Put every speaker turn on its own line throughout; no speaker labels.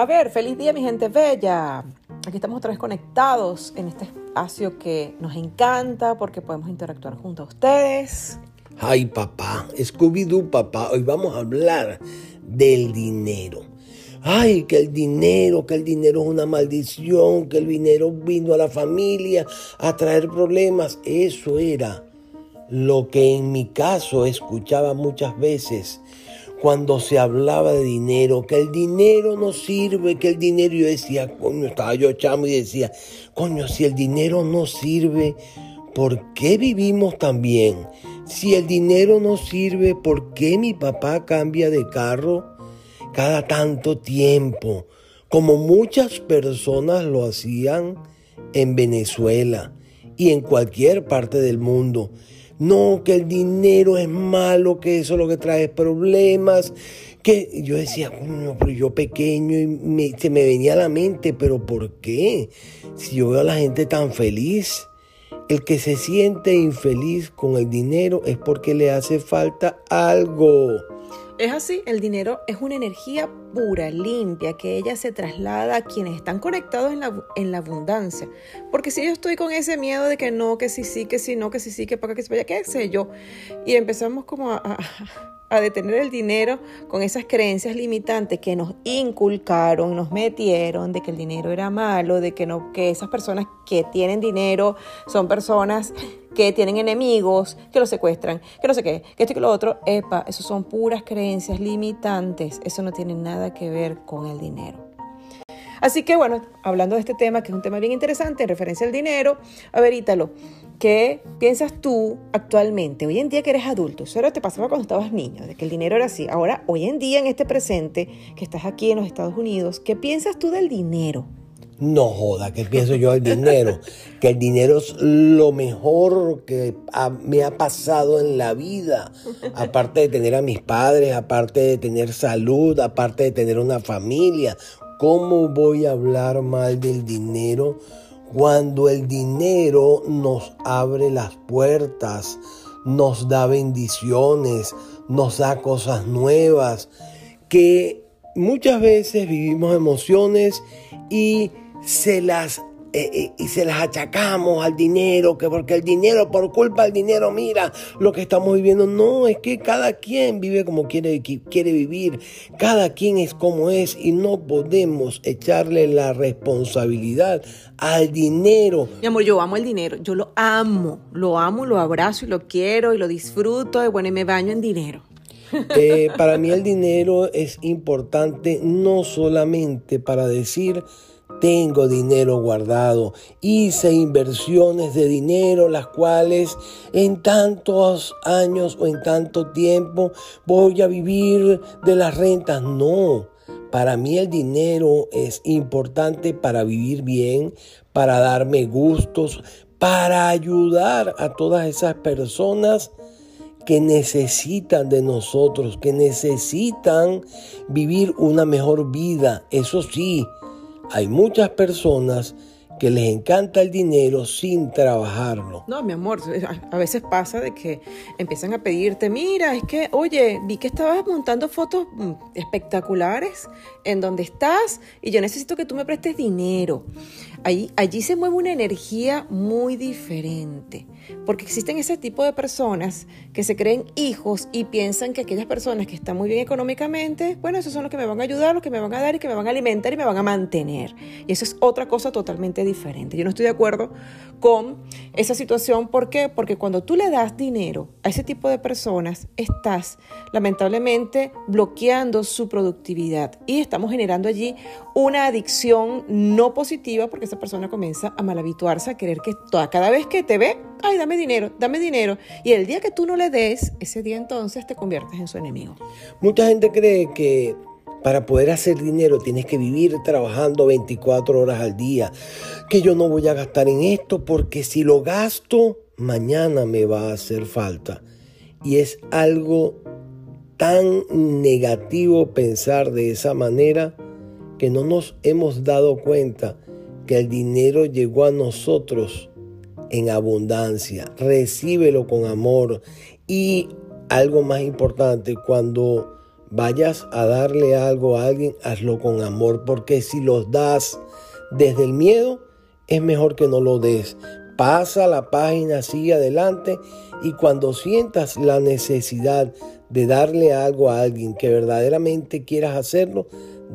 A ver, feliz día mi gente bella. Aquí estamos otra vez conectados en este espacio que nos encanta porque podemos interactuar junto a ustedes.
Ay papá, Scooby-Doo papá, hoy vamos a hablar del dinero. Ay, que el dinero, que el dinero es una maldición, que el dinero vino a la familia a traer problemas. Eso era lo que en mi caso escuchaba muchas veces cuando se hablaba de dinero, que el dinero no sirve, que el dinero, yo decía, coño, estaba yo chamo y decía, coño, si el dinero no sirve, ¿por qué vivimos tan bien? Si el dinero no sirve, ¿por qué mi papá cambia de carro cada tanto tiempo? Como muchas personas lo hacían en Venezuela y en cualquier parte del mundo. No, que el dinero es malo, que eso es lo que trae problemas. Que yo decía, pero yo pequeño y se me venía a la mente, pero ¿por qué? Si yo veo a la gente tan feliz, el que se siente infeliz con el dinero es porque le hace falta algo.
Es así, el dinero es una energía pura, limpia, que ella se traslada a quienes están conectados en la, en la abundancia. Porque si yo estoy con ese miedo de que no, que sí, sí, que sí, no, que sí, sí, que para que se vaya, qué sé yo, y empezamos como a, a detener el dinero con esas creencias limitantes que nos inculcaron, nos metieron de que el dinero era malo, de que no que esas personas que tienen dinero son personas que tienen enemigos, que los secuestran, que no sé qué, que esto y que lo otro, epa, eso son puras creencias limitantes, eso no tiene nada que ver con el dinero. Así que bueno, hablando de este tema, que es un tema bien interesante en referencia al dinero, a ver, Ítalo, ¿qué piensas tú actualmente? Hoy en día que eres adulto, eso era te pasaba cuando estabas niño, de que el dinero era así. Ahora, hoy en día, en este presente, que estás aquí en los Estados Unidos, ¿qué piensas tú del dinero?
No joda, ¿qué pienso yo del dinero? que el dinero es lo mejor que me ha pasado en la vida. Aparte de tener a mis padres, aparte de tener salud, aparte de tener una familia, ¿Cómo voy a hablar mal del dinero cuando el dinero nos abre las puertas, nos da bendiciones, nos da cosas nuevas, que muchas veces vivimos emociones y se las eh, eh, y se las achacamos al dinero, que porque el dinero, por culpa del dinero, mira lo que estamos viviendo. No, es que cada quien vive como quiere, quiere vivir, cada quien es como es y no podemos echarle la responsabilidad al dinero.
Mi amor, yo amo el dinero, yo lo amo, lo amo, lo abrazo y lo quiero y lo disfruto y bueno, y me baño en dinero.
Eh, para mí el dinero es importante no solamente para decir tengo dinero guardado, hice inversiones de dinero, las cuales en tantos años o en tanto tiempo voy a vivir de las rentas. No, para mí el dinero es importante para vivir bien, para darme gustos, para ayudar a todas esas personas que necesitan de nosotros, que necesitan vivir una mejor vida. Eso sí, hay muchas personas que les encanta el dinero sin trabajarlo.
No, mi amor, a veces pasa de que empiezan a pedirte, mira, es que, oye, vi que estabas montando fotos mm, espectaculares en donde estás y yo necesito que tú me prestes dinero. Allí, allí se mueve una energía muy diferente, porque existen ese tipo de personas que se creen hijos y piensan que aquellas personas que están muy bien económicamente, bueno, esos son los que me van a ayudar, los que me van a dar y que me van a alimentar y me van a mantener. Y eso es otra cosa totalmente diferente. Yo no estoy de acuerdo con esa situación. ¿Por qué? Porque cuando tú le das dinero a ese tipo de personas, estás lamentablemente bloqueando su productividad y estamos generando allí una adicción no positiva porque esa persona comienza a malhabituarse, a querer que toda, cada vez que te ve, ay, dame dinero, dame dinero. Y el día que tú no le des, ese día entonces te conviertes en su enemigo.
Mucha gente cree que para poder hacer dinero tienes que vivir trabajando 24 horas al día. Que yo no voy a gastar en esto porque si lo gasto, mañana me va a hacer falta. Y es algo tan negativo pensar de esa manera que no nos hemos dado cuenta que el dinero llegó a nosotros en abundancia. Recíbelo con amor. Y algo más importante, cuando vayas a darle algo a alguien, hazlo con amor, porque si los das desde el miedo, es mejor que no lo des. Pasa la página así adelante y cuando sientas la necesidad de darle algo a alguien que verdaderamente quieras hacerlo,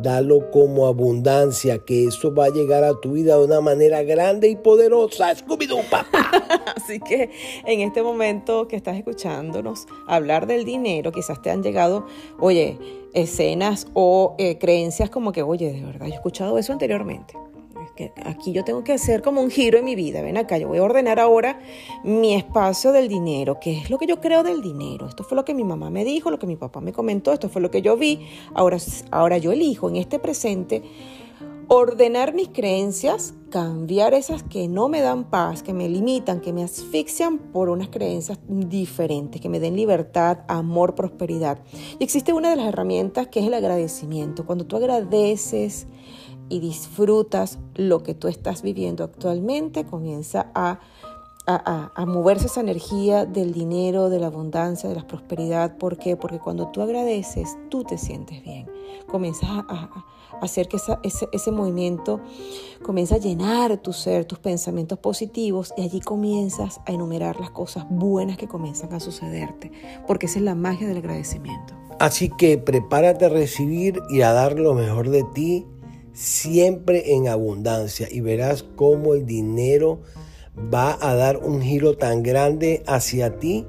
dalo como abundancia, que eso va a llegar a tu vida de una manera grande y poderosa. Scooby-Doo.
Así que en este momento que estás escuchándonos hablar del dinero, quizás te han llegado, oye, escenas o eh, creencias como que, oye, de verdad, yo he escuchado eso anteriormente que aquí yo tengo que hacer como un giro en mi vida. Ven acá, yo voy a ordenar ahora mi espacio del dinero. ¿Qué es lo que yo creo del dinero? Esto fue lo que mi mamá me dijo, lo que mi papá me comentó, esto fue lo que yo vi. Ahora, ahora yo elijo en este presente ordenar mis creencias, cambiar esas que no me dan paz, que me limitan, que me asfixian por unas creencias diferentes, que me den libertad, amor, prosperidad. Y existe una de las herramientas que es el agradecimiento. Cuando tú agradeces, y disfrutas lo que tú estás viviendo actualmente, comienza a, a, moverse esa energía del dinero, de la abundancia, de la prosperidad. ¿Por qué? Porque cuando tú agradeces, tú te sientes bien. Comienzas a, hacer que ese, ese movimiento comienza a llenar tu ser, tus pensamientos positivos y allí comienzas a enumerar las cosas buenas que comienzan a sucederte, porque esa es la magia del agradecimiento.
Así que prepárate a recibir y a dar lo mejor de ti siempre en abundancia y verás cómo el dinero va a dar un giro tan grande hacia ti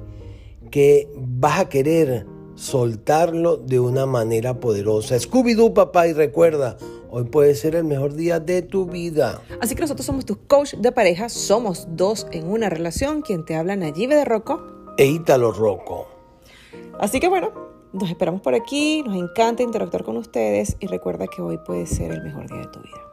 que vas a querer soltarlo de una manera poderosa. Scooby-Doo, papá, y recuerda, hoy puede ser el mejor día de tu vida.
Así que nosotros somos tus coach de pareja, somos dos en una relación, quien te habla Nayibe de Rocco
e Ítalo Rocco.
Así que bueno, nos esperamos por aquí, nos encanta interactuar con ustedes y recuerda que hoy puede ser el mejor día de tu vida.